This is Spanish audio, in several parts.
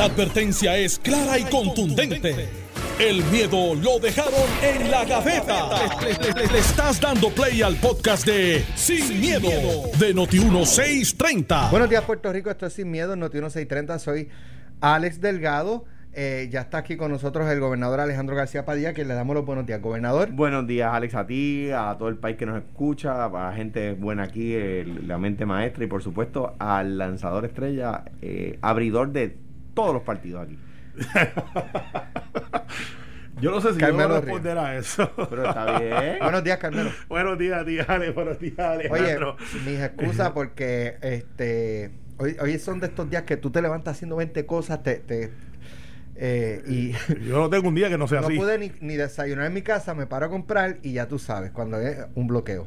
La advertencia es clara y contundente. El miedo lo dejaron en la gaveta. Le, le estás dando play al podcast de Sin, miedo, de Noti1630. Buenos días, Puerto Rico. Esto es Sin Miedo, Noti1630. Soy Alex Delgado. Eh, ya está aquí con nosotros el gobernador Alejandro García Padilla, que le damos los buenos días, gobernador. Buenos días, Alex, a ti, a todo el país que nos escucha, a la gente buena aquí, el- la mente maestra y por supuesto al lanzador estrella, eh, abridor de todos los partidos aquí. Yo no sé si Carmelo yo voy a responder a eso. Pero está bien. Buenos días, Carmelo. buenos días, tía Ale. Buenos días, Oye, Alejandro. mis excusas porque este hoy, hoy son de estos días que tú te levantas haciendo 20 cosas te, te, eh, y Yo no tengo un día que no sea no así. pude ni, ni desayunar en mi casa, me paro a comprar y ya tú sabes, cuando es un bloqueo.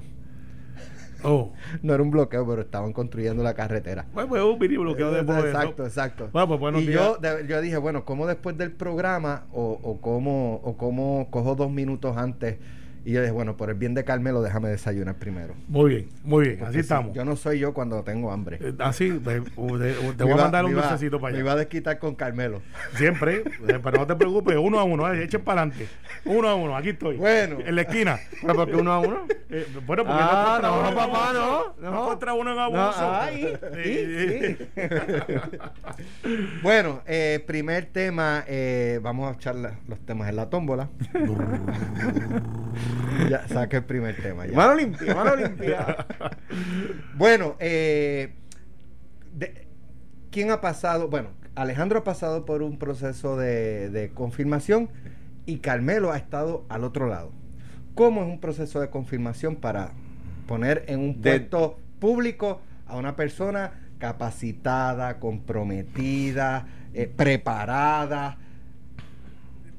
Oh. No era un bloqueo, pero estaban construyendo la carretera. Bueno, pues un mini bloqueo de por eso. Exacto, exacto. Bueno, pues buenos y días. yo, de- yo dije, bueno, ¿cómo después del programa o, o cómo, o cómo cojo dos minutos antes? Y yo dije, bueno, por el bien de Carmelo, déjame desayunar primero. Muy bien, muy bien. Porque Así si- estamos. Yo no soy yo cuando tengo hambre. Eh, Así, te, te Me voy a mandar un me dulcecito para Me allá. iba a desquitar con Carmelo. Siempre, eh, pero no te preocupes, uno a uno, eh, echen para adelante. Uno a uno, aquí estoy. Bueno. En la esquina. Pero porque uno a uno. Eh, bueno, porque Ah, no, no, uno en papá, no, No, no. contra uno en No, abuso. ay, Sí, sí. Bueno, eh, primer tema, vamos a echar la- los temas en la tómbola. ya, saque el primer tema. Ya. Mano limpia, mano limpia. Bueno, eh, de- ¿quién ha pasado? Bueno, Alejandro ha pasado por un proceso de, de confirmación y Carmelo ha estado al otro lado. ¿Cómo es un proceso de confirmación para poner en un De- puesto público a una persona capacitada, comprometida, eh, preparada?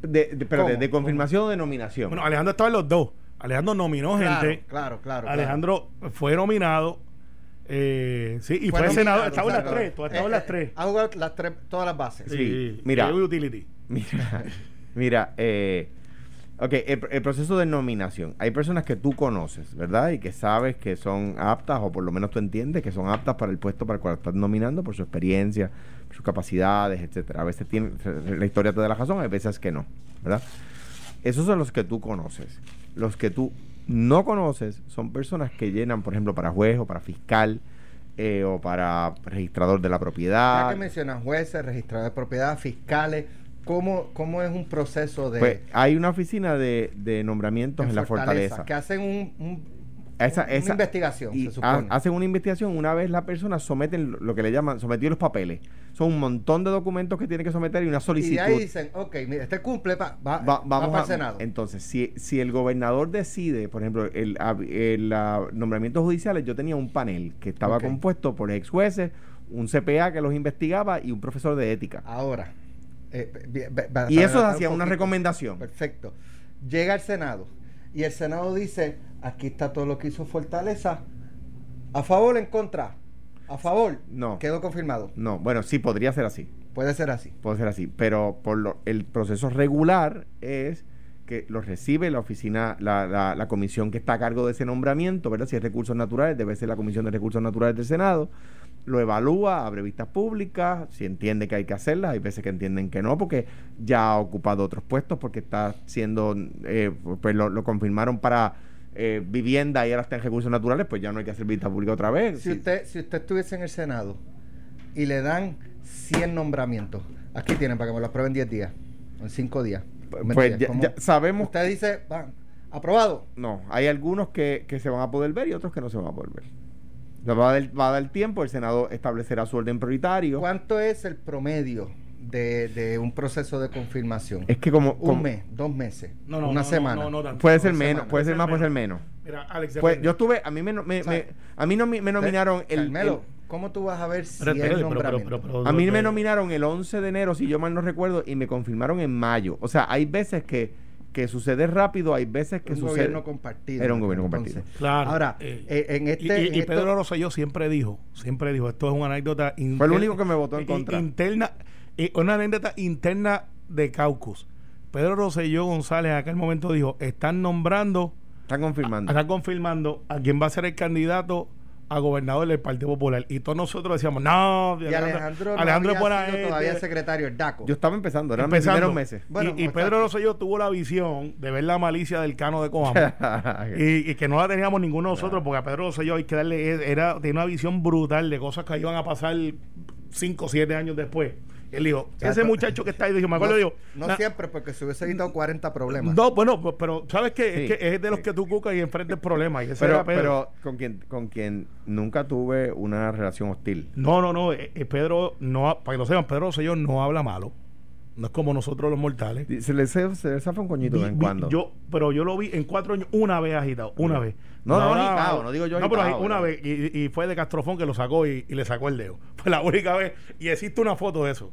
De, de, ¿Cómo? de confirmación o de nominación. Bueno, Alejandro estaba en los dos. Alejandro nominó Claro, gente. claro, claro. claro. Alejandro fue nominado. eh, sí, y fue, Fue senador. Estaba en las tres. Tú has estado en Eh, las tres. eh, Ha jugado las tres, todas las bases. Sí, mira. y utility. Mira, mira, eh, ok, el, el proceso de nominación. Hay personas que tú conoces, ¿verdad? Y que sabes que son aptas, o por lo menos tú entiendes que son aptas para el puesto para el cual estás nominando por su experiencia, sus capacidades, etcétera. A veces tiene, la historia te da la razón, hay veces que no, ¿verdad? Esos son los que tú conoces. Los que tú no conoces son personas que llenan, por ejemplo, para juez o para fiscal eh, o para registrador de la Ya propiedad. que mencionas jueces, registradores de propiedad, fiscales, ¿cómo, cómo es un proceso de, Pues hay una oficina de, de nombramientos en en, la fortaleza. que hacen un, un- Esa- una esa- investigación, y se supone? ha- hacen una investigación una vez la persona someten lo- que le llaman sometió los papeles. Son un montón de documentos que tiene que someter y una y solicitud. de ahí dicen, ok, mira, este cumple, pa- va, Va- va vamos para el Senado. Entonces, si, si el gobernador decide, por ejemplo, el, ab- el, ah, nombramientos judiciales, yo tenía un panel que estaba compuesto por ex jueces, un CPA que los investigaba y un profesor de ética. Ahora, eh, y eso hacía un una recomendación. Perfecto. Llega al Senado y el Senado dice, aquí está todo lo que hizo Fortaleza, a favor o en contra, a favor, No. quedó confirmado. No, bueno, sí podría ser así. Puede ser así. Puede ser así, pero por lo, el proceso regular es que lo recibe la oficina, la, la, la comisión que está a cargo de ese nombramiento, ¿verdad? Si es recursos naturales, debe ser la Comisión de Recursos Naturales del Senado, lo evalúa, abre vistas públicas, si entiende que hay que hacerlas, hay veces que entienden que no, porque ya ha ocupado otros puestos, porque está siendo, eh, pues lo, lo confirmaron para eh, vivienda y ahora está en recursos naturales, pues ya no hay que hacer vista pública otra vez. Si Sí. usted, si usted estuviese en el Senado y le dan 100 nombramientos, aquí tienen para que me lo aprueben 10 días, en 5 días. ¿Me Pues ya sabemos Usted dice, van, aprobado. No, hay algunos que, que se van a poder ver y otros que no se van a poder ver. Va a, dar, va a dar tiempo, el Senado establecerá su orden prioritario. ¿Cuánto es el promedio de, de un proceso de confirmación? Es que como, un como- mes, dos meses, No, no, una no, semana. no, no tanto. puede ser menos, semana. puede ser más, Puede puede ser menos. Mira, Alex, Pues, yo estuve, a mí me, me- me- a mí no me, nominaron el, Carmelo, el- ¿cómo tú vas a ver 100 Espérate, espérate, pero- a mí me nominaron el 11 de enero, si yo mal no recuerdo, y me confirmaron en mayo. O sea, hay veces que, que sucede rápido, hay veces que un sucede. gobierno compartido. Era un gobierno entonces. compartido. Claro. Ahora, eh, eh, en y- este... y, en y esto- Pedro Rosselló siempre dijo, siempre dijo, esto es una anécdota inter- Fue el único que me votó en contra. Interna, y una anécdota interna de Caucus. Pedro Rosselló González en aquel momento dijo, están nombrando, Están confirmando. están confirmando a quién va a ser el candidato a gobernador del Partido Popular. Y todos nosotros decíamos, no, Y Alejandro, no Alejandro había es buena sido gente". todavía secretario, el DACO. Yo estaba empezando, eran primeros meses. Bueno, y, y exacto. Pedro Rosselló tuvo la visión de ver la malicia del cano de Coamo. y, y que no la teníamos ninguno de nosotros, porque a Pedro Rosselló hay que darle, era, tenía una visión brutal de cosas que iban a pasar 5 o 7 años después. Él dijo, ese muchacho que está ahí, dijo, me acuerdo, no, no "Na- siempre, porque se hubiese evitado 40 problemas. no, bueno, pues, pero ¿sabes qué? Sí, es que es de los que tú cucas y enfrentas problemas. Y ese Pero, era Pedro. pero con quien, con quien nunca tuve una relación hostil. No, no, no. eh, eh, Pedro, no, para que lo sepan, Pedro Rosselló no habla malo. No es como nosotros los mortales. Se le, se, se le zafa un coñito de vez en Vi- cuando. Yo, pero yo lo vi en cuatro años, una vez agitado, una vez. No, no, hablaba agitado, no digo yo No, pero agitado, una vez, y, y fue de Castrofón que lo sacó y, y le sacó el dedo. Fue la única vez. Y existe una foto de eso.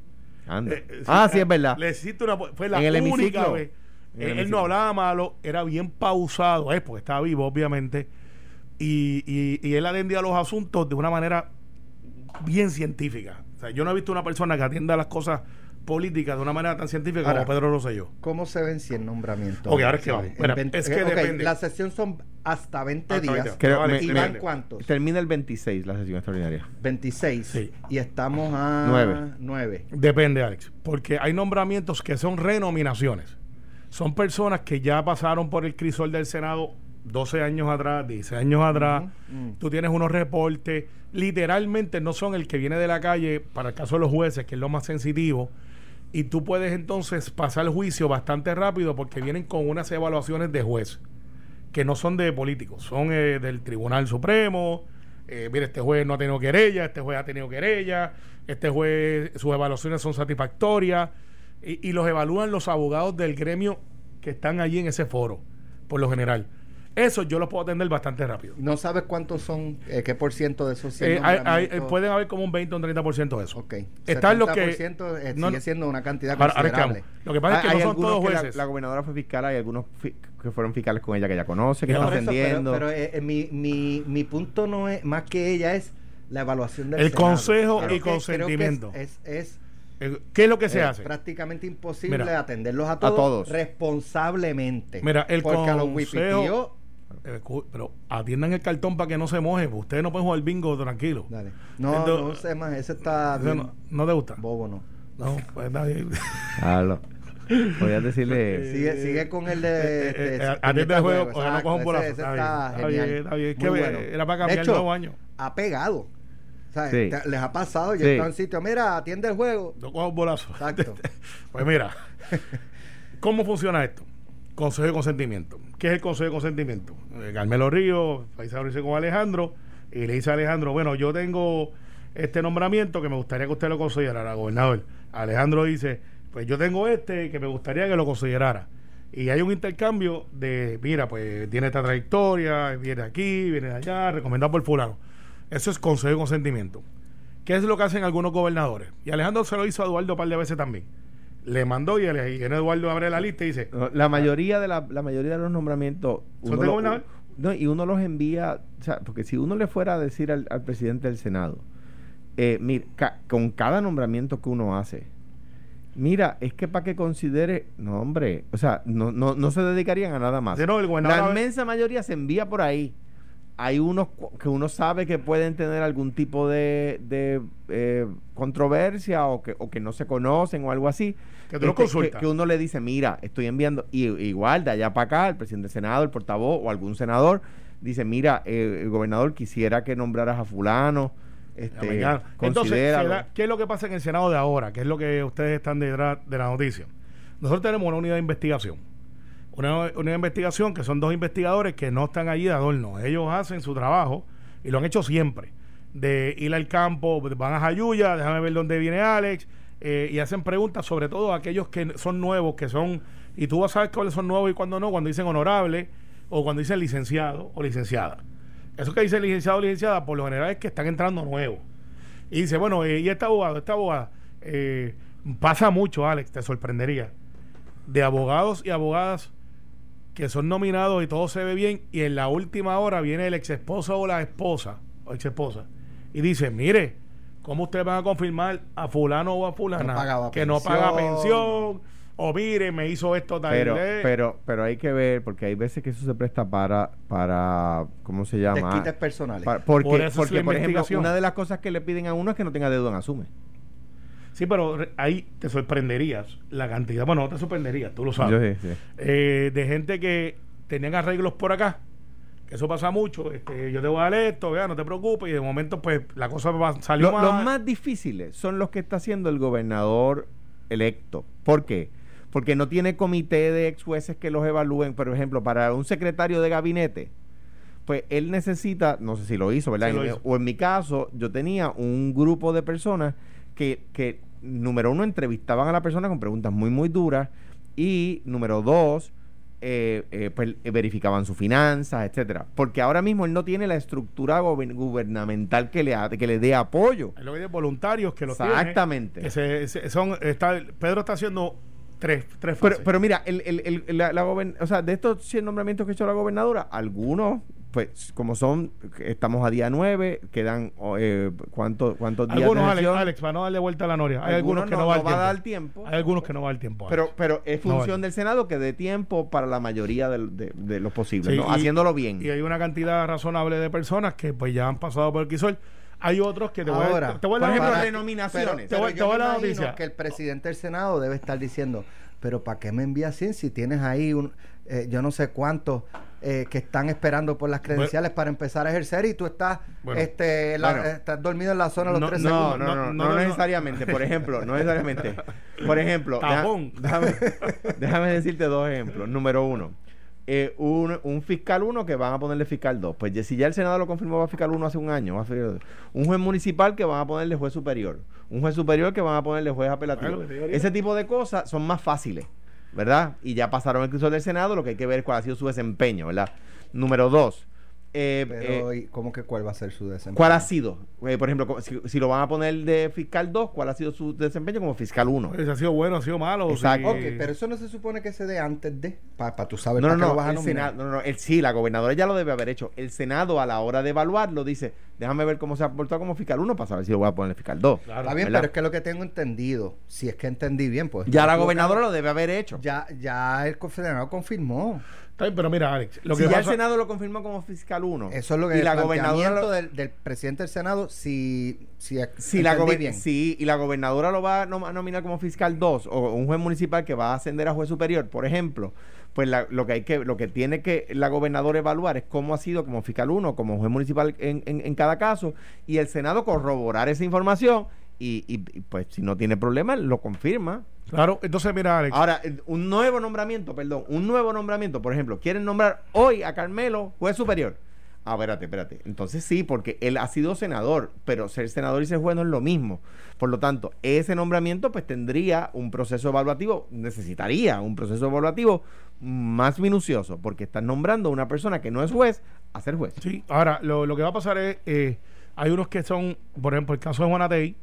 Anda. Eh, eh, ah, sí, es verdad. Le una Fue la En única vez. En el Él, no hablaba malo, era bien pausado, eh, porque estaba vivo, obviamente. Y, y, y él atendía los asuntos de una manera bien científica. O sea, yo no he visto una persona que atienda las cosas políticas de una manera tan científica Ahora, como Pedro Rosselló. ¿Cómo se ven 100 nombramientos? Ok, ahora es que vamos. Mira, 20 es que depende. La sesión son hasta 20 Hasta días. 20. Creo- Vale, me- ¿Y me- van cuántos? Termina el 26 la sesión extraordinaria. 26. Sí. Y estamos a Nueve. 9. Depende, Alex. Porque hay nombramientos que son renominaciones. Son personas que ya pasaron por el crisol del Senado 12 años atrás, 10 años atrás. Tú tienes unos reportes. Literalmente no son el que viene de la calle, para el caso de los jueces, que es lo más sensitivo. Y tú puedes entonces pasar el juicio bastante rápido porque vienen con unas evaluaciones de juez que no son de políticos, son eh, del Tribunal Supremo. Eh, mire, este juez no ha tenido querella, este juez ha tenido querella, este juez, sus evaluaciones son satisfactorias y, y los evalúan los abogados del gremio que están allí en ese foro, por lo general. Eso yo los puedo atender bastante rápido. No sabes cuántos son, eh, qué por ciento de esos 100 Eh, hay- hay- nombramientos? pueden haber como un 20 o un 30% de eso. Ok. Están los que- 70%, eh, no, sigue siendo una cantidad Ahora- ahora es que considerable. Lo que pasa es que Hay- no son todos que la- jueces. La, gobernadora fue fiscal, hay algunos fi- que fueron fiscales con ella que ella conoce, que No, están eso, pero- eh, eh, mi, mi, mi punto no es más que ella, es la evaluación del El Senado. consejo Creo y que- creo que es- consentimiento. Es, es, Eh, ¿Qué es lo que se eh, hace? prácticamente imposible Mira. atenderlos a todos, todos. responsablemente. Mira, el Porque a los Eh, pero atiendan el cartón para que no se moje. pues Ustedes no pueden jugar bingo tranquilo. Dale. No, Entonces- no sé más, ese está bien no, no te gusta? bobo, no. No, pues bien. Claro. Podrías decirle. Sigue, sigue con el de... Eh, eh, de- eh, de atiende el juego, o sea, no exacto, coja un ese- bolazo. ese Está está bien, está genial. bien, está bien. Es Muy que bueno. era para De cambiar el nuevo año. Ha pegado. Sí. Te- Les ha pasado, yo Sí. en sitio, mira, atiende el juego. No coja un bolazo. Exacto. pues mira, ¿cómo funciona esto? Consejo de consentimiento. ¿Qué es el consejo de consentimiento? Eh, Carmelo Río, ahí se abrió con Alejandro, y le dice a Alejandro, bueno, yo tengo este nombramiento que me gustaría que usted lo considerara, gobernador. Alejandro dice, pues yo tengo este que me gustaría que lo considerara. Y hay un intercambio de, mira, pues tiene esta trayectoria, viene aquí, viene allá, recomendado por fulano. Eso es consejo de consentimiento. ¿Qué es lo que hacen algunos gobernadores? Y Alejandro se lo hizo a Eduardo un par de veces también. Le mandó y, el- Eduardo abre la lista y dice, La mayoría de la, la mayoría de los nombramientos ¿Son uno de lo- gobernador? no, y uno los envía, o sea, porque si uno le fuera a decir al, al presidente del Senado, eh, mira, ca- con cada nombramiento que uno hace, mira, es que para que considere, no hombre, o sea, no, no, no se dedicarían a nada más. "Sí, no, el gobernador La inmensa mayoría se envía por ahí. Hay unos que uno sabe que pueden tener algún tipo de, de, eh, controversia o que, o que no se conocen o algo así. Que tú Este, que uno le dice, mira, estoy enviando, y, igual de allá para acá, el presidente del Senado, el portavoz o algún senador, dice, mira, eh, el gobernador quisiera que nombraras a fulano, este. Entonces, da- ¿qué es lo que pasa en el Senado de ahora? ¿Qué es lo que ustedes están detrás de la noticia? Nosotros tenemos una unidad de investigación. Una de investigación que son dos investigadores que no están allí de adorno. Ellos hacen su trabajo y lo han hecho siempre. De ir al campo, van a Jayuya, déjame ver dónde viene Alex, eh, y hacen preguntas sobre todo a aquellos que son nuevos, que son, y tú vas a saber cuáles son nuevos y cuándo no, cuando dicen honorable o cuando dicen licenciado o licenciada. Eso que dice licenciado o licenciada, por lo general es que están entrando nuevos. Y dice, bueno, eh, y este esta abogada, eh, pasa mucho, Alex, te sorprendería, de abogados y abogadas que son nominados y todo se ve bien, y en la última hora viene el ex esposo o la esposa, o ex esposa, y dice, mire, ¿cómo ustedes van a confirmar a fulano o a fulana No que no paga pensión, o mire, me hizo esto tal Pero, vez. pero, pero hay que ver, porque hay veces que eso se presta para, para ¿cómo se llama? Desquites personales. Pa- porque, Por eso es porque por ejemplo, una de las cosas que le piden a uno es que no tenga dedo en asume. Sí, pero ahí te sorprenderías la cantidad. Bueno, no te sorprenderías, tú lo Yo sabes. sí, sí. Eh, de gente que tenían arreglos por acá. Que eso pasa mucho. Este, yo te voy a dar esto, vea, no te preocupes. Y de momento, pues, la cosa va, salió Lo- mal. los más difíciles son los que está haciendo el gobernador electo. ¿Por qué? Porque no tiene comité de ex jueces que los evalúen. Por ejemplo, para un secretario de gabinete, pues él necesita, no sé si lo hizo, ¿verdad? Sí, lo hizo. O en mi caso, yo tenía un grupo de personas que, que, número uno, entrevistaban a la persona con preguntas muy, muy duras. Y número dos, eh, eh, pues verificaban sus finanzas, etcétera. Porque ahora mismo él no tiene la estructura gubernamental que le, ha- que le dé apoyo. Lo que voluntarios que los Exactamente. se- son, está, Pedro está haciendo tres, tres Pero, fases. pero mira, el, el- el- la, la o sea, de estos 100 nombramientos que ha hecho la gobernadora, algunos, pues, como son, estamos a día 9, quedan, eh, ¿cuánto- ¿cuántos días algunos, de Alex? Alex, para no darle vuelta a la noria. Hay algunos, Algunos que no, no- va, no va a dar tiempo. Hay algunos que no va el tiempo. Pero, pero es No función vale. del Senado que dé tiempo para la mayoría del- de, de los posibles, Sí, ¿no? y- haciéndolo bien. Y hay una cantidad razonable de personas que pues ya han pasado por el quisol. Hay otros que te voy a Ahora, te, voy a por dar ejemplo. Pero, Te voy- te yo voy a dar noticia. que el presidente del Senado debe estar diciendo, pero ¿para qué me envías 100 si tienes ahí un, eh, yo no sé cuántos eh, que están esperando por las credenciales para empezar a ejercer y tú estás, Bueno. este, la- Bueno. estás dormido en la zona los No, tres No, segundos? no, no, no, no, no no, no. necesariamente. Por ejemplo, no necesariamente. Por ejemplo, déjame, déjame decirte dos ejemplos. Número uno, eh, un, un fiscal 1 que van a ponerle fiscal 2. Pues ya- si ya el Senado lo confirmó va a fiscal 1 hace un año, va a ser un juez municipal que van a ponerle juez superior, un juez superior que van a ponerle juez apelativo. Ese tipo de cosas son más fáciles, ¿verdad? Y ya pasaron el cruce del Senado, lo que hay que ver cuál ha sido su desempeño, ¿verdad? Número dos, eh, Pero, eh, ¿y ¿cómo que cuál va a ser su desempeño? ¿Cuál ha sido? Eh, por ejemplo, si, si lo van a poner de fiscal 2, ¿cuál ha sido su desempeño como fiscal 1? Pues, ha sido bueno, ha sido malo. Exacto. sí. Ok, pero eso no se supone que se dé antes de, para tú saber No, no, qué lo no, vas a el nominar. Senado, no, no, el, sí, la gobernadora ya lo debe haber hecho. El Senado a la hora de evaluarlo dice, déjame ver cómo se ha portado como fiscal 1 para saber si lo voy a poner fiscal 2. Claro. Está bien, ¿verdad? pero es que lo que tengo entendido, si es que entendí bien, pues. Ya la gobernadora lo debe haber hecho. Ya, ya el Senado confirmó. Está bien, pero mira, Alex, lo si que ya pasa- el Senado lo confirmó como fiscal 1. Eso es lo que y el la gobernadora lo- del, del presidente del Senado, si, si, si la entendí gober- bien. sí, y la gobernadora lo va a nom- a nominar como fiscal 2 o un juez municipal que va a ascender a juez superior, por ejemplo, pues la- lo que hay que lo que tiene que la gobernadora evaluar es cómo ha sido como fiscal 1, como juez municipal en, en- en cada caso y el Senado corroborar esa información y, y- y, pues si no tiene problema lo confirma. Claro, entonces mira, Alex. Ahora, un nuevo nombramiento, perdón, un nuevo nombramiento, por ejemplo, quieren nombrar hoy a Carmelo juez superior. Ah, espérate, espérate. Entonces sí, porque él ha sido senador, pero ser senador y ser juez no es lo mismo. Por lo tanto, ese nombramiento pues tendría un proceso evaluativo, necesitaría un proceso evaluativo más minucioso, porque están nombrando a una persona que no es juez a ser juez. Sí, ahora lo, lo que va a pasar es, eh, hay unos que son, por ejemplo, el caso de Juanatey,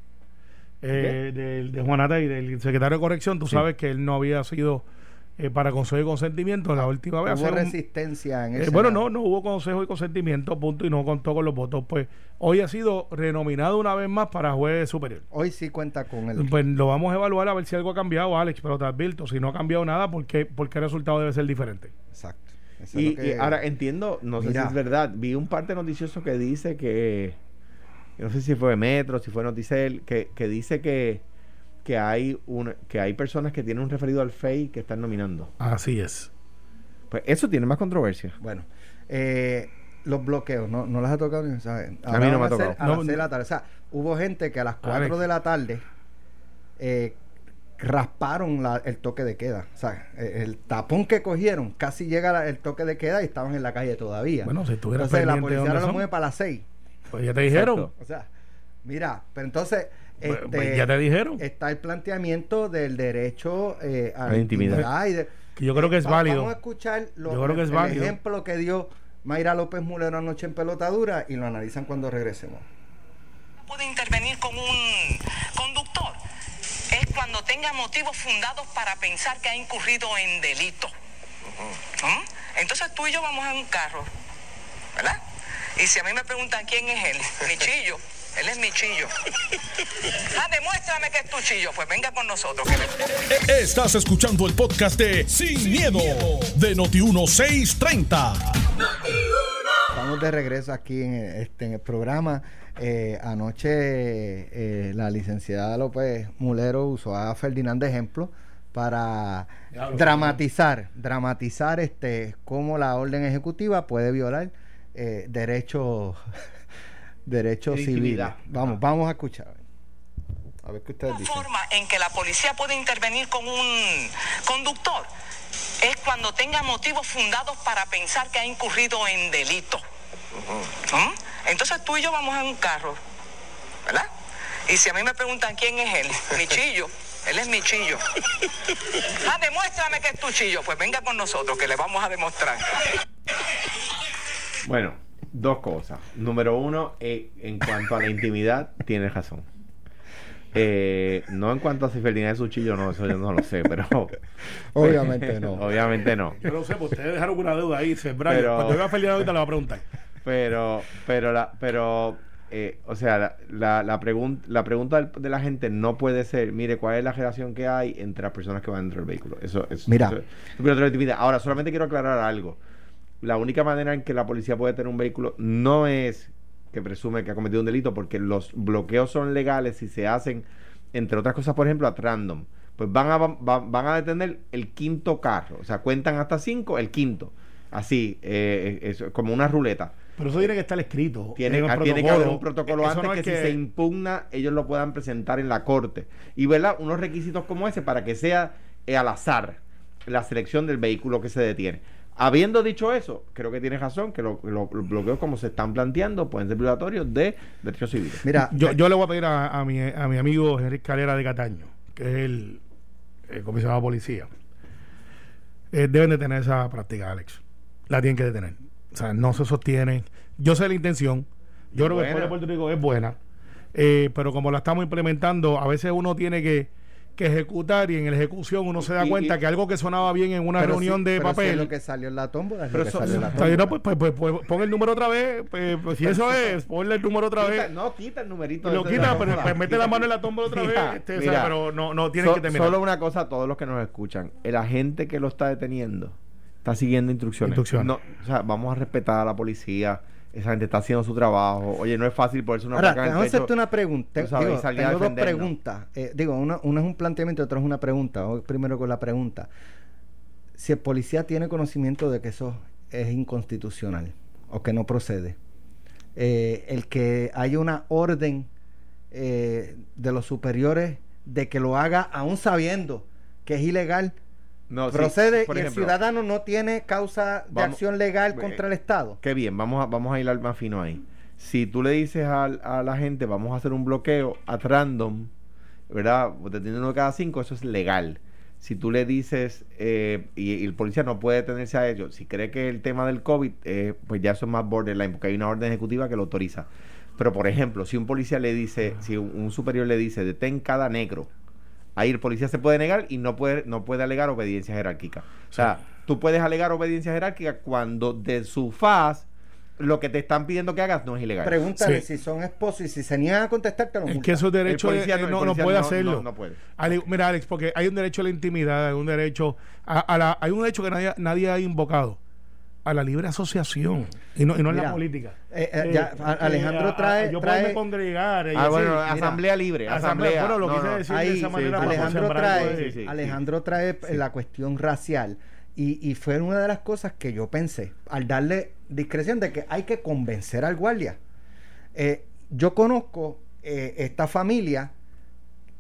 eh, del, de Juanatey, del secretario de corrección, tú Sí. sabes que él no había sido eh, para consejo y consentimiento la última vez. Hubo un- resistencia en el eh, bueno, no, no hubo consejo y consentimiento, punto, y no contó con los votos. Pues hoy ha sido renominado una vez más para juez superior. Hoy sí cuenta con el... Pues lo vamos a evaluar a ver si algo ha cambiado, Alex, pero te advierto, si no ha cambiado nada, ¿por qué, por qué el resultado debe ser diferente? Exacto. Eso es Y, lo que- y ahora entiendo, no sé si es verdad, vi un parte noticioso que dice que, no sé si fue Metro, si fue Noticel, que, que dice que, que hay un, que hay personas que tienen un referido al FEI que están nominando. Así es. Pues eso tiene más controversia. Bueno, eh, los bloqueos, no, no las ha tocado ni ¿sabes? mí no me ha a ser tocado. A las No, 6 de la tarde. O sea, hubo gente que a las 4 Alex. de la tarde eh, rasparon la- el toque de queda. O sea, eh, el tapón que cogieron casi llega la- el toque de queda y estaban en la calle todavía. Bueno, si estuviera Entonces la policía ahora lo mueve para las 6. Pues ya te dijeron. Exacto. O sea, mira, pero entonces Pues- este, pues ya te dijeron. está el planteamiento del derecho eh, a la intimidad. intimidad. y de- Que yo creo que es Va- válido. Vamos a escuchar lo- Yo creo que es el válido. ejemplo que dio Mayra López Mulero anoche en Pelotadura y lo analizan cuando regresemos. puede intervenir con un conductor es cuando tenga motivos fundados para pensar que ha incurrido en delito. ¿Mm? Entonces tú y yo vamos en un carro. Y si a mí me preguntan quién es él, mi chillo, Él es mi chillo. Ah, demuéstrame que es tu chillo. Pues venga con nosotros. que Estás escuchando el podcast de Sin, miedo, de Noti1630. Estamos de regreso aquí en, este, en el programa. Eh, anoche eh, la licenciada López Mulero usó a Ferdinand de ejemplo para dramatizar, dramatizar este cómo la orden ejecutiva puede violar eh, derechos derechos De civiles. Vamos, vamos a escuchar. A ver qué ustedes La dicen. forma en que la policía puede intervenir con un conductor es cuando tenga motivos fundados para pensar que ha incurrido en delito. ¿Mm? Entonces tú y yo vamos en un carro, ¿verdad? Y si a mí me preguntan quién es él, mi chillo, él es mi chillo. Ah, demuéstrame que es tu chillo. Pues venga con nosotros, que le vamos a demostrar. Bueno, dos cosas. Número uno, eh, en cuanto a la intimidad, tienes razón. Eh, no en cuanto a si Ferdinand es su chillo, no, eso yo no lo sé, pero. Obviamente no. Obviamente no. Yo no sé, pues ustedes dejaron una deuda ahí, sembrada. Pero- Cuando yo a Ferdinand ahorita le voy a preguntar. Pero, pero, la, pero, eh, o sea, la, la, la, pregun- la pregunta de la gente no puede ser, mire, ¿cuál es la relación que hay entre las personas que van dentro del vehículo? Eso, eso, Mira. eso- eso es intimidad. Ahora, solamente quiero aclarar algo. La única manera en que la policía puede tener un vehículo no es que presume que ha cometido un delito, porque los bloqueos son legales si se hacen, entre otras cosas, por ejemplo, a random. Pues van a, va- van a detener el quinto carro. O sea, cuentan hasta cinco, el quinto. Así, eh, es como una ruleta. Pero eso tiene que estar escrito. Tiene, que haber un protocolo Eso antes no que, si se impugna ellos lo puedan presentar en la corte. Y ¿verdad? unos requisitos como ese para que sea eh, al azar la selección del vehículo que se detiene. Habiendo dicho eso, creo que tienes razón, que lo- lo- los bloqueos como se están planteando pueden ser violatorios de derechos civiles. Mira, Yo, yo le voy a pedir a, a mi, a mi amigo Henry Calera de Cataño, que es el, el comisionado de policía. Eh, deben de tener esa práctica, Alex. La tienen que detener. O sea, no se sostiene. Yo sé la intención. Yo creo que el pueblo de. Puerto Rico es buena. Eh, pero como la estamos implementando, a veces uno tiene que, que ejecutar y en la ejecución uno se da Y- cuenta y- que algo que sonaba bien en una reunión sí- de pero papel. es lo que salió en la tómbola, es Pero lo que eso- salió en la Está bien, tómbola. no, pues, pues, pues, pon el número otra vez. si eso es, ponle el número otra Quita- vez. no, quita el numerito. lo quita, la pero tómbola. mete la mano en la tómbola otra Mira, vez. este, o sea, mira. pero no, no tienes So- que terminar. Solo una cosa a todos los que nos escuchan. El agente que lo está deteniendo está siguiendo instrucciones. Instrucciones. No, o sea, vamos a respetar a la policía. Esa gente está haciendo su trabajo. Oye, no es fácil ponerse una Ahora, placa en el déjame pecho. hacerte una pregunta. sabes, Digo, tengo dos preguntas. Eh, digo, una, una es un planteamiento y otra es una pregunta. Voy primero con la pregunta. Si el policía tiene conocimiento de que eso es inconstitucional o que no procede, eh, el que haya una orden eh, de los superiores de que lo haga aún sabiendo que es ilegal, No, sí, procede por y el ciudadano no tiene causa de Vamos- acción legal eh, contra el Estado. Qué bien, vamos a, vamos a ir al más fino ahí. Si tú le dices al- a, la gente, vamos a hacer un bloqueo at random, ¿verdad? Deteniendo uno de cada cinco, eso es legal. Si tú le dices, eh, y, y el policía no puede detenerse a ello, si cree que el tema del COVID, eh, pues ya eso es más borderline, porque hay una orden ejecutiva que lo autoriza. Pero, por ejemplo, si un policía le dice, si un, un superior le dice, detén cada negro, ahí el policía se puede negar y no puede, no puede alegar obediencia jerárquica. O sea, tú puedes alegar obediencia jerárquica cuando de su faz lo que te están pidiendo que hagas no es ilegal. Pregúntale Sí. si son esposos y si se niegan a contestar, te lo Es multan. que eso es El derecho policía de- no, el no, no puede no- hacerlo. no- no puede. Ale- mira, Alex, porque hay un derecho a la intimidad, hay un derecho a, a la, hay un derecho que nadie, nadie ha invocado a la libre asociación y no, y no en la política. eh, eh, ya, Alejandro a- trae- yo trae- puedo congregar. Ah, así, bueno, asamblea libre, asamblea, asamblea. bueno, lo no, quise no. decir de Ahí, esa sí, manera. sí. Alejandro trae, algo de- sí, sí. Alejandro trae la cuestión racial y, y fue una de las cosas que yo pensé al darle discreción de que hay que convencer al guardia. Eh, yo conozco eh, esta familia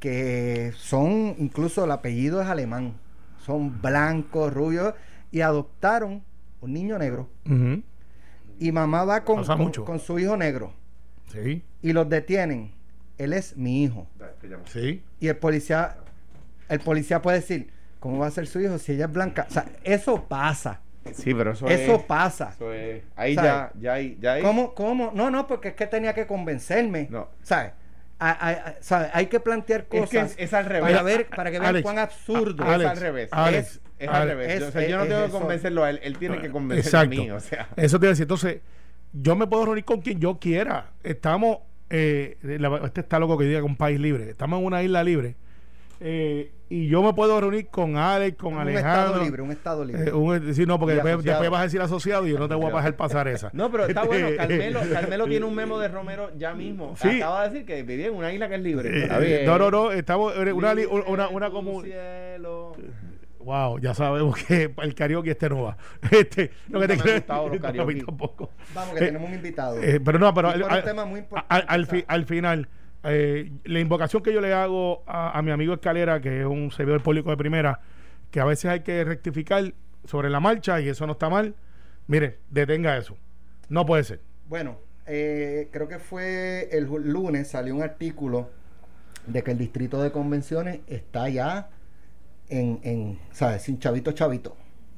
que son, incluso el apellido es alemán, son blancos, rubios y adoptaron un niño negro y mamá va con, con- mucho. con su hijo negro Sí, y los detienen. Él es mi hijo. sí. Y el policía, el policía puede decir, ¿cómo va a ser su hijo si ella es blanca? O sea, eso pasa. Sí, pero eso, Eso es, pasa. eso es- Ahí ¿Sabes? ya, ya hay, ya hay. ¿Cómo, cómo? No, no, porque es que tenía que convencerme. No. ¿Sabes? A- a- a- ¿sabe? Hay que plantear Es que cosas es, es al revés. para ver, para que vean Alex, cuán absurdo. es Alex, al revés. Alex, es es al revés. Yo, o sea, es- yo no es tengo que convencerlo a él, él tiene que convencer Exacto. a mí. O sea. Eso te iba a decir. Entonces, yo me puedo reunir con quien yo quiera. Estamos eh, este está loco que diga que un país libre. Estamos en una isla libre. Eh, y yo me puedo reunir con Alex, con un Alejandro. estado libre, un estado libre. Eh, un- sí, no, porque después, después vas a decir asociado y yo no te voy a dejar pasar esa. No, pero está bueno. Carmelo, Carmelo tiene un memo de Romero ya mismo. Sí. Acaba de decir que vivía en una isla que es libre. eh, no, no, no, estamos en una, una, una común. Wow, ya sabemos que el karaoke este no va. Este, lo que te karaoke. tampoco. Vamos, que Eh, tenemos un invitado. Eh, pero no, pero al, al- tema muy importante, al- al fi- ¿sabes? al final, eh, la invocación que yo le hago a, a mi amigo Escalera, que es un servidor público de primera, que a veces hay que rectificar sobre la marcha y eso no está mal. Mire, detenga eso. No puede ser. Bueno, eh, creo que fue el lunes salió un artículo de que el distrito de convenciones está ya en, en ¿sabes? Sin chavito chavito.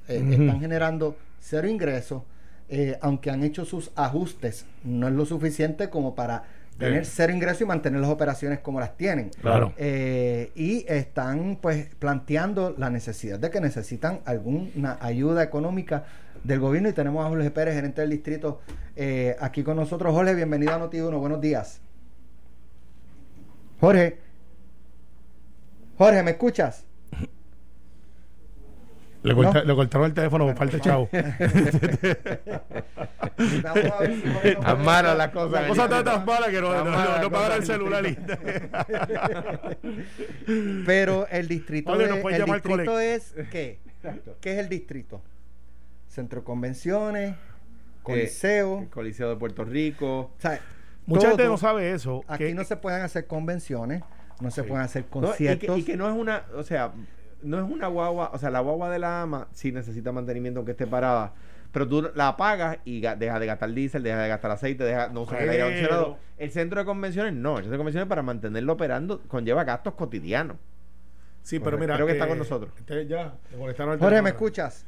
Eh. Están generando cero ingresos, eh, aunque han hecho sus ajustes, no es lo suficiente como para tener cero ingresos y mantener las operaciones como las tienen. Claro. Eh, y están pues planteando la necesidad de que necesitan alguna ayuda económica del gobierno y tenemos a Jorge Pérez, gerente del distrito, eh, aquí con nosotros. Jorge, bienvenido a Noti1, buenos días. Jorge. Jorge, ¿me escuchas? Le, corta- No. le cortaron el teléfono por falta de chavo. Vamos a ver si Jorge nos Tan malas las cosas. La cosa está tan mala que no, no, el celular. Pero el distrito, de- el distrito es ¿qué? ¿Qué es el distrito? Centro de convenciones, coliseo. El Coliseo de Puerto Rico. o sea, Mucha gente no sabe eso. Aquí que- no se pueden hacer convenciones, no se Sí. pueden hacer No, y, conciertos. que, y que no es una, o sea, no es una guagua, o sea, la guagua de la ama sí necesita mantenimiento aunque esté parada, pero tú la apagas y deja de gastar diésel, deja de gastar aceite, deja no usar el aire acondicionado. El centro de convenciones no, el centro de convenciones para mantenerlo operando conlleva gastos cotidianos. Sí, pero mira. Creo que está con nosotros. este ya, Jorge. ¿me escuchas?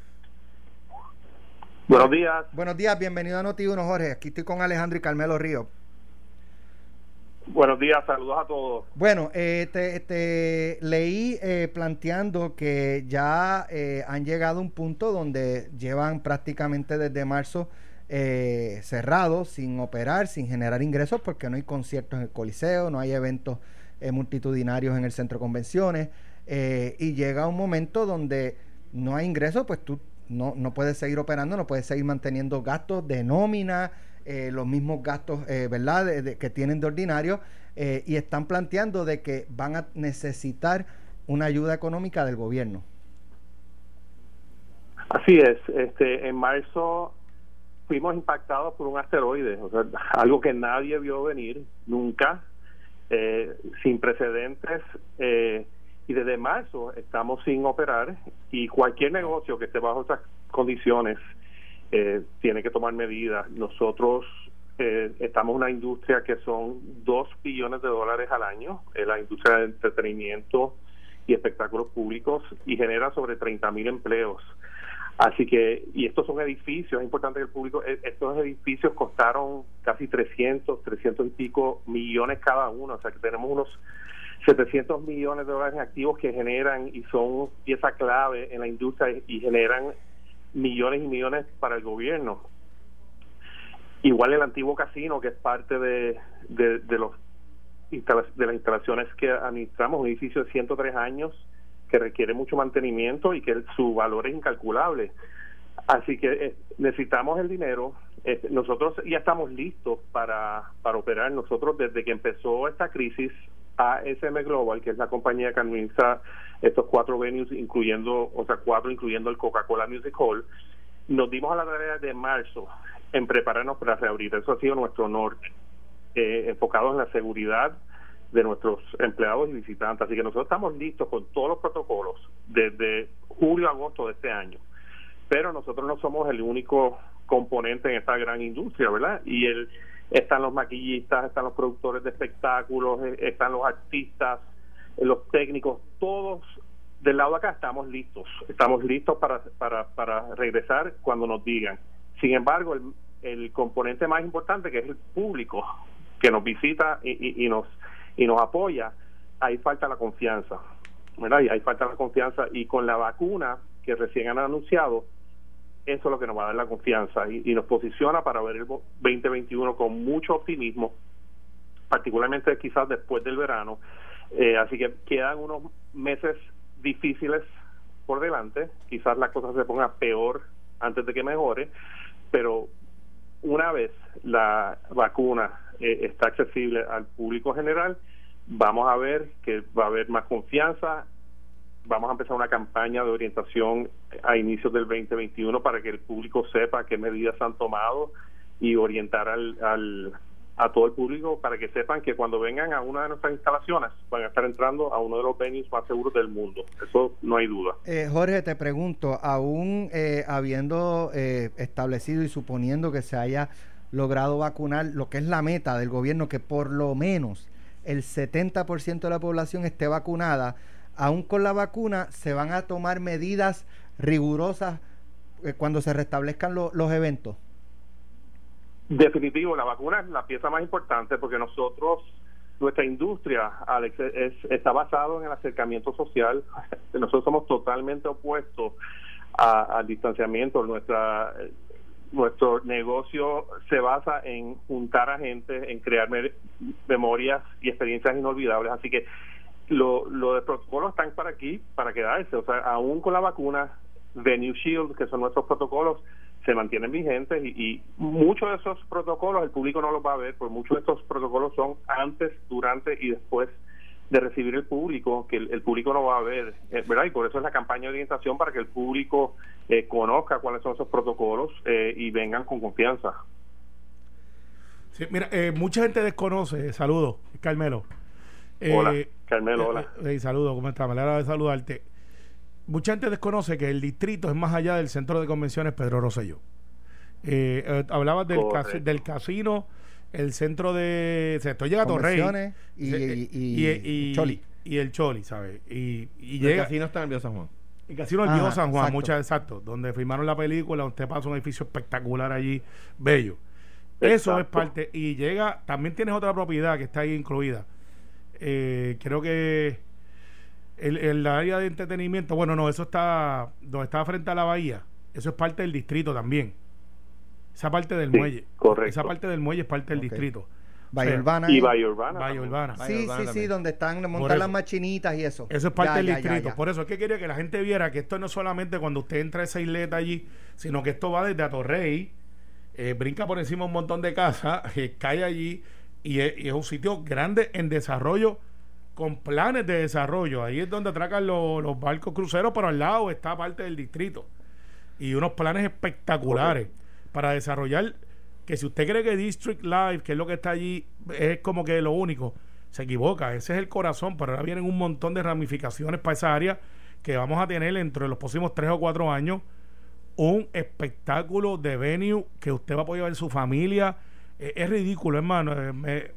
Buenos días. Buenos días, bienvenido a Noti1, Jorge. Aquí estoy con Alejandro y Carmelo Río. Buenos días, saludos a todos. Bueno, eh, te, te leí eh, planteando que ya eh, han llegado a un punto donde llevan prácticamente desde marzo eh, cerrados, sin operar, sin generar ingresos, porque no hay conciertos en el Coliseo, no hay eventos eh, multitudinarios en el centro de convenciones, eh, y llega un momento donde no hay ingresos, pues tú no, no puedes seguir operando, no puedes seguir manteniendo gastos de nómina, eh, los mismos gastos, eh, ¿verdad?, de- que tienen de ordinario, eh, y están planteando de que van a necesitar una ayuda económica del gobierno. Así es, este, en marzo fuimos impactados por un asteroide, algo que nadie vio venir nunca, eh, sin precedentes, eh, y desde marzo estamos sin operar y cualquier negocio que esté bajo esas condiciones eh, tiene que tomar medidas. Nosotros eh, estamos en una industria que son 2 billones de dólares al año, en la industria de entretenimiento y espectáculos públicos y genera sobre 30 mil empleos. Así que, y estos son edificios, es importante que el público, eh, estos edificios costaron casi 300, 300 y pico millones cada uno, o sea que tenemos unos 700 millones de dólares en activos que generan y son pieza clave en la industria y generan millones y millones para el gobierno. Igual el antiguo casino, que es parte de, de, los de las instalaciones que administramos, un edificio de 103 años que requiere mucho mantenimiento y que su valor es incalculable. Así que eh, necesitamos el dinero. Eh, nosotros ya estamos listos para, para operar. Nosotros desde que empezó esta crisis, ASM Global, que es la compañía que administra estos cuatro venues, incluyendo, o sea, cuatro incluyendo el Coca-Cola Music Hall, nos dimos a la tarea de marzo en prepararnos para reabrir. Eso ha sido nuestro norte, eh, enfocados en la seguridad de nuestros empleados y visitantes. Así que nosotros estamos listos con todos los protocolos desde julio a agosto de este año. Pero nosotros no somos el único componente en esta gran industria, ¿verdad? Y el, están los maquillistas, están los productores de espectáculos, eh, están los artistas, eh, los técnicos, todos del lado de acá estamos listos. Estamos listos para, para, para regresar cuando nos digan. Sin embargo, el, el componente más importante, que es el público que nos visita y, y- nos y nos apoya, ahí falta la confianza, ¿verdad? Y ahí falta la confianza y con la vacuna que recién han anunciado, eso es lo que nos va a dar la confianza y, nos posiciona para ver el 2021 con mucho optimismo, particularmente quizás después del verano. Eh, así que quedan unos meses difíciles por delante. Quizás la cosa se ponga peor antes de que mejore, pero una vez la vacuna eh, está accesible al público general, vamos a ver que va a haber más confianza. Vamos a empezar una campaña de orientación a inicios del 2021 para que el público sepa qué medidas han tomado y orientar al, al a todo el público para que sepan que cuando vengan a una de nuestras instalaciones van a estar entrando a uno de los venues más seguros del mundo. Eso no hay duda. Eh, Jorge, te pregunto, aún eh, habiendo eh, establecido y suponiendo que se haya logrado vacunar lo que es la meta del gobierno, que por lo menos el 70% de la población esté vacunada, aún con la vacuna se van a tomar medidas rigurosas cuando se restablezcan los eventos. Definitivo, la vacuna es la pieza más importante porque nosotros, nuestra industria, Alex, es, está basado en el acercamiento social. Nosotros somos totalmente opuestos al distanciamiento. Nuestra nuestro negocio se basa en juntar a gente, en crear memorias y experiencias inolvidables. Así que lo, lo de protocolos están para aquí, para quedarse. O sea, aún con la vacuna, Venue Shield, que son nuestros protocolos, se mantienen vigentes y, muchos de esos protocolos el público no los va a ver, porque muchos de estos protocolos son antes, durante y después de recibir el público, que el, público no va a ver, eh, ¿verdad? Y por eso es la campaña de orientación para que el público eh, conozca cuáles son esos protocolos eh, y vengan con confianza. Sí, mira, mucha gente desconoce, saludos, Carmelo. Hola, Carmelo, hola. saludos, ¿cómo estás? Me alegra de saludarte mucha gente desconoce que el distrito es más allá del centro de convenciones Pedro Rosselló. Eh, eh hablabas del, del casino, el centro de. O esto llega a Torrey. Y, y, y, Choli. Y el Choli, ¿sabes? Y, y el casino está en el Viejo San Juan. El casino del Viejo San Juan, exacto. muchas exacto. Donde filmaron la película, usted pasa un edificio espectacular allí, bello. Eso es parte. Y llega, también tienes otra propiedad que está ahí incluida. Eh, creo que el, el, área de entretenimiento, bueno, no, eso está donde está frente a la bahía. Eso es parte del distrito también. Esa parte del muelle. Correcto. Esa parte del muelle es parte del distrito. Bahía Urbana. Y Bahía Urbana. Bahía Urbana. Sí, sí, sí, donde están montar las machinitas y eso. Eso es parte del distrito. Por eso es que quería que la gente viera que esto no es solamente cuando usted entra a esa isleta allí, sino que esto va desde Atorrey, eh, brinca por encima un montón de casas, eh, cae allí y es, y es un sitio grande en desarrollo con planes de desarrollo. Ahí es donde atracan los, barcos cruceros, pero al lado está parte del distrito. Y unos planes espectaculares para desarrollar. Que si usted cree que District Life, que es lo que está allí, es como que lo único, se equivoca. Ese es el corazón, pero ahora vienen un montón de ramificaciones para esa área que vamos a tener entre los próximos tres o cuatro años. Un espectáculo de venue que usted va a poder ver su familia. Es ridículo, hermano. Eh, me,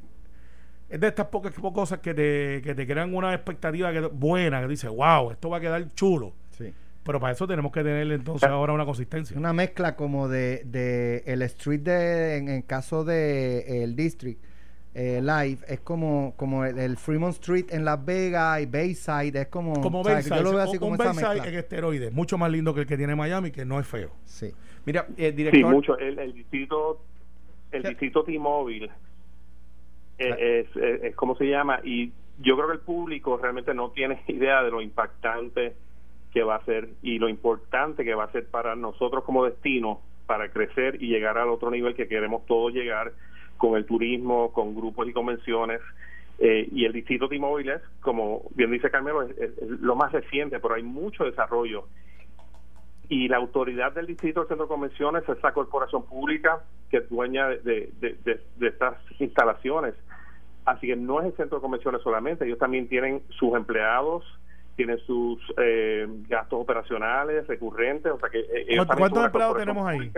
es de estas pocas cosas que te, que te crean una expectativa que, buena, que dice, wow, esto va a quedar chulo. Sí. Pero para eso tenemos que tener entonces ahora una consistencia. Una mezcla como de, de el street de, en el caso de el district eh, live, es como, como el, Fremont Street en Las Vegas y Bayside, es como, como Bayside, yo lo veo así como un Bayside en esteroides, mucho más lindo que el que tiene Miami, que no es feo. Sí. Mira, el director... Sí, mucho, el, el distrito el distrito T-Mobile eh, es, es, como se llama y yo creo que el público realmente no tiene idea de lo impactante que va a ser y lo importante que va a ser para nosotros como destino para crecer y llegar al otro nivel que queremos todos llegar con el turismo, con grupos y convenciones. Eh, y el distrito de inmóviles, como bien dice Carmelo, es, lo más reciente, pero hay mucho desarrollo. Y la autoridad del distrito del centro de convenciones es esa corporación pública que es dueña de, de estas instalaciones. Así que no es el centro de convenciones solamente, ellos también tienen sus empleados, tienen sus eh, gastos operacionales recurrentes, o sea que eh, ¿Cuántos empleados tenemos ahí?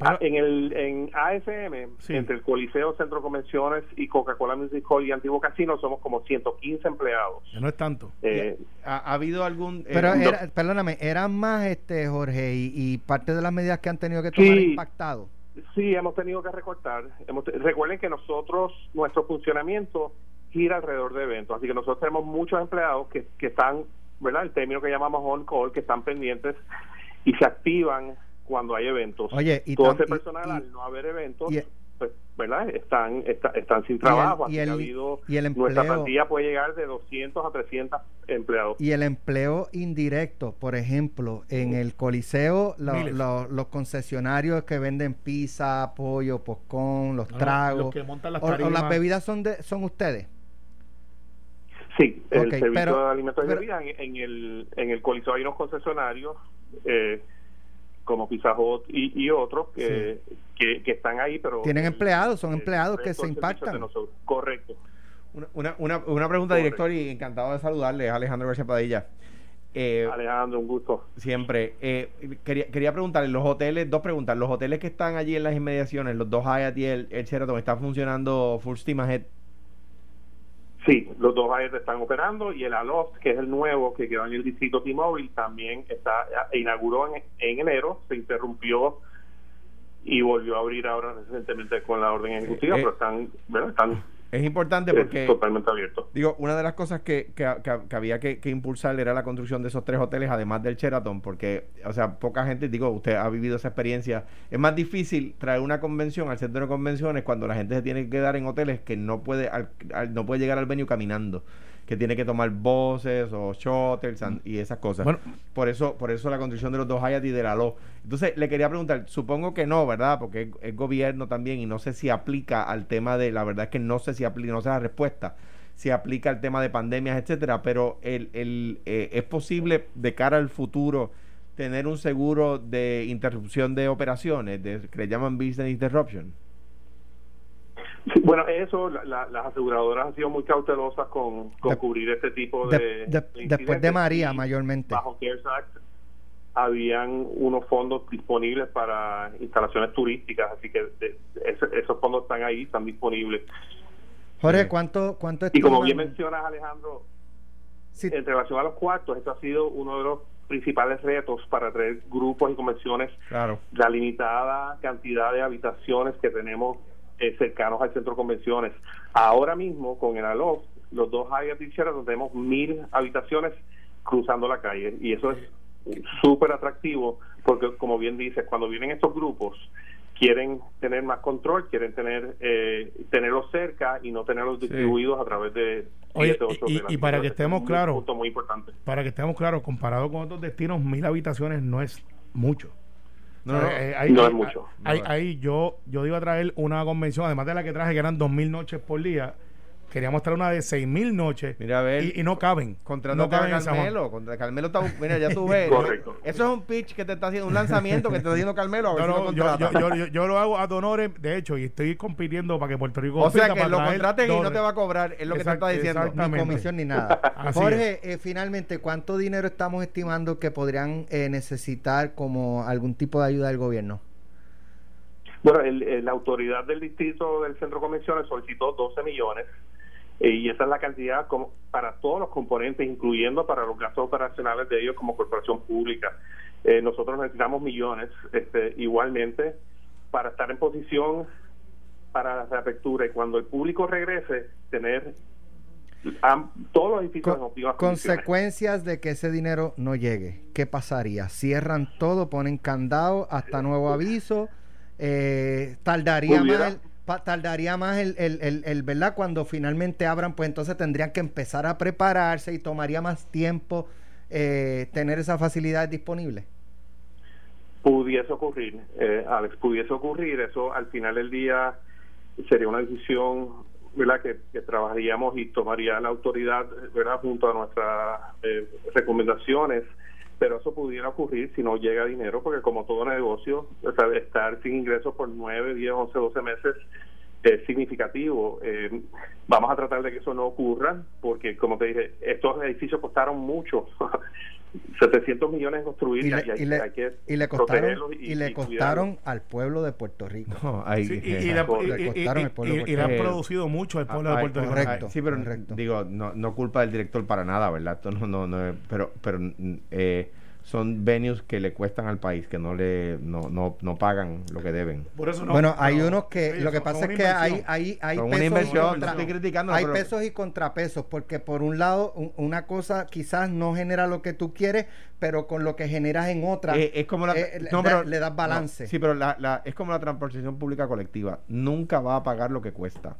Ah, en el en AFM, entre el Coliseo Centro de Convenciones y Coca-Cola Music Hall y Antiguo Casino, somos como 115 empleados. no es tanto. Eh, ¿Ha, habido algún...? Pero, perdóname, ¿eran más, este Jorge, y, parte de las medidas que han tenido que tomar impactado? Sí, hemos tenido que recortar. Hemos, recuerden que nosotros, nuestro funcionamiento gira alrededor de eventos, así que nosotros tenemos muchos empleados que, que están, ¿verdad? El término que llamamos on call, que están pendientes y se activan cuando hay eventos. Oye, y todo ese personal, al no haber eventos, pues, ¿verdad? Están, está- están sin trabajo. y así el- ha habido, y el nuestra plantilla puede llegar de 200 a 300 empleados. Y el empleo indirecto, por ejemplo, en el Coliseo, lo- lo- los concesionarios que venden pizza, pollo, poscón, los No, tragos, los que montan las o- o, las bebidas son de son ustedes. Sí, el servicio pero- de alimentos y bebidas en, en el en el Coliseo hay unos concesionarios eh, como Pizza Hut y, y otros que, que, que están ahí, pero Tienen empleados, son empleados que se impactan. Correcto. Una, una, una, una pregunta, Correcto. director, y encantado de saludarle, Alejandro García Padilla. Eh, Alejandro, un gusto. siempre. Eh, quería, quería preguntarle, los hoteles, dos preguntas. Los hoteles que están allí en las inmediaciones, los dos Hyatt y el, el Sheraton, ¿están funcionando full steam ahead? Sí, los dos aires están operando y el Aloft, que es el nuevo que quedó en el distrito T-Mobile, también está e inauguró en, en enero, se interrumpió y volvió a abrir ahora recientemente con la orden ejecutiva, Eh, pero están, bueno, están Es importante porque... totalmente abiertos. Digo, una de las cosas que, que, que- que había que, que impulsar era la construcción de esos tres hoteles, además del Sheraton, porque, o sea, poca gente, digo, usted ha vivido esa experiencia. Es más difícil traer una convención al centro de convenciones cuando la gente se tiene que quedar en hoteles que no puede, al- al- no puede llegar al venue caminando, que tiene que tomar buses o shuttles and- y esas cosas. Bueno. por eso, por eso la construcción de los dos Hyatt y de la LO. Entonces, le quería preguntar, supongo que no, ¿verdad? Porque es, es gobierno también y no sé si aplica al tema de, la verdad es que no sé si aplica, no sé la respuesta, si aplica al tema de pandemias, etcétera, pero el, el, eh, es posible de cara al futuro tener un seguro de interrupción de operaciones, de, que le llaman business interruption. Sí, bueno, eso, la- la- las aseguradoras han sido muy cautelosas con, con De- cubrir este tipo De- de, de- de después de María, mayormente. Bajo CARES Act habían unos fondos disponibles para instalaciones turísticas, así que de- ese- esos fondos están ahí, están disponibles. Jorge, Sí. ¿cuánto, cuánto Y como bien mencionas, Alejandro, Sí, en relación a los cuartos, esto ha sido uno de los principales retos para traer grupos y convenciones Claro. la limitada cantidad de habitaciones que tenemos eh, cercanos al centro de convenciones. Ahora mismo, con el ALOF, los dos y Sheraton tenemos mil habitaciones cruzando la calle y eso es súper atractivo porque, como bien dices, cuando vienen estos grupos quieren tener más control, quieren tener eh, tenerlos cerca y no tenerlos distribuidos a través de Oye, y- y- para que estemos es claros, punto muy importante. Para que estemos claros, comparado con otros destinos, mil habitaciones no es mucho. No, no, no. Eh, ahí- No es mucho. Ahí, No es. ahí yo, yo iba a traer una convención, además de la que traje, que eran dos mil noches por día. Queríamos traer una de seis mil noches Mira, a ver. y, y no caben. Contrata no caben. Carmelo. Contra Carmelo está. Mira, ya tú ves. Correcto. Eso es un pitch que te está haciendo, un lanzamiento que te está haciendo Carmelo. A ver No, si no, lo yo, yo, yo, yo- lo hago a donores, de hecho, y estoy compitiendo para que Puerto Rico o sea que lo contraten y no te va a cobrar, es lo que te está diciendo. ni comisión ni nada. Así Jorge, eh, finalmente, ¿cuánto dinero estamos estimando que podrían eh, necesitar como algún tipo de ayuda del gobierno? Bueno, el- el- la autoridad del distrito del centro de convenciones solicitó 12 millones eh, y esa es la cantidad como para todos los componentes, incluyendo para los gastos operacionales de ellos como corporación pública. Eh, nosotros necesitamos millones este, igualmente para estar en posición para la reapertura y cuando el público regrese, tener todos los edificios en Con- condiciones. consecuencias de que ese dinero no llegue. ¿Qué pasaría? Cierran todo, ponen candado hasta nuevo aviso. eh, tardaría más, tardaría más el, el, el- ¿verdad? Cuando finalmente abran, pues entonces tendrían que empezar a prepararse y tomaría más tiempo eh, tener esa facilidad disponible. pudiese ocurrir, eh, Alex, pudiese ocurrir, eso al final del día sería una decisión ¿verdad? Que, que trabajaríamos y tomaría la autoridad ¿verdad? junto a nuestras eh, recomendaciones, pero eso pudiera ocurrir si no llega dinero, porque como todo negocio, o sea, estar sin ingresos por 9, 10, 11, 12 meses es significativo. Eh, vamos a tratar de que eso no ocurra, porque como te dije, estos edificios costaron mucho. 700 millones en construir Y y, le, hay, y le- hay que y le costaron, protegerlos y le y costaron al pueblo de Puerto Rico. No, ahí- Sí, y, y eh, le, han producido mucho al pueblo de Ay, Puerto Rico. correcto. ay, sí, pero correcto. digo, no, no culpa del director para nada, ¿verdad? Esto no, no, no pero, pero, eh, son venues que le cuestan al país, que no le no, no, no pagan lo que deben. Por eso no. bueno, hay unos que oye, lo que son- pasa son es que hay, hay, hay Son pesos y inversión, contra- no estoy criticando, hay pero- pesos y contrapesos, porque por un lado un- una cosa quizás no genera lo que tú quieres, pero con lo que generas en otra Eh, es como la, eh, le- no, le- pero- le das no, balance. sí, pero la, la- es como la transportación pública colectiva. Nunca va a pagar lo que cuesta.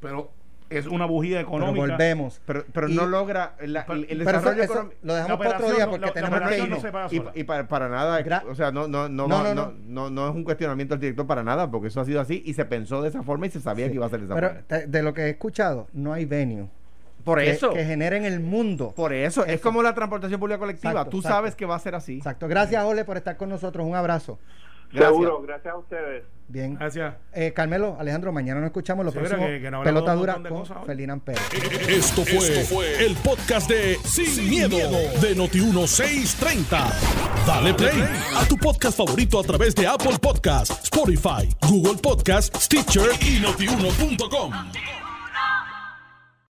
Pero es una bujía pero económica. volvemos. Pero, pero Y- no logra la- Pero- el, el Pero eso, desarrollo eso económico. lo dejamos La para otro día no- porque la- la tenemos que operación no se Y, y para, para nada, o sea, no, no, no, No, va- no, no, no. es un cuestionamiento al director para nada, porque eso ha sido así y se pensó de esa forma y se sabía Sí. que iba a ser de esa Pero forma. te- de lo que he escuchado, no hay venue. Por que, eso, Que generen el mundo. por eso, es como la transportación pública colectiva. Exacto, Tú exacto. sabes que va a ser así. Exacto. Gracias, Ole, por estar con nosotros. Un abrazo. Gracias. Seguro, gracias a ustedes. Bien. Gracias. Eh, Carmelo, Alejandro, mañana nos escuchamos. Lo Sí, próximo, mira que- que no pelota dura con cosas. Ferdinand Pérez. Esto fue, el podcast de Sin, miedo, de Noti1630. Dale play a tu podcast favorito a través de Apple Podcasts, Spotify, Google Podcasts, Stitcher y notiuno.com.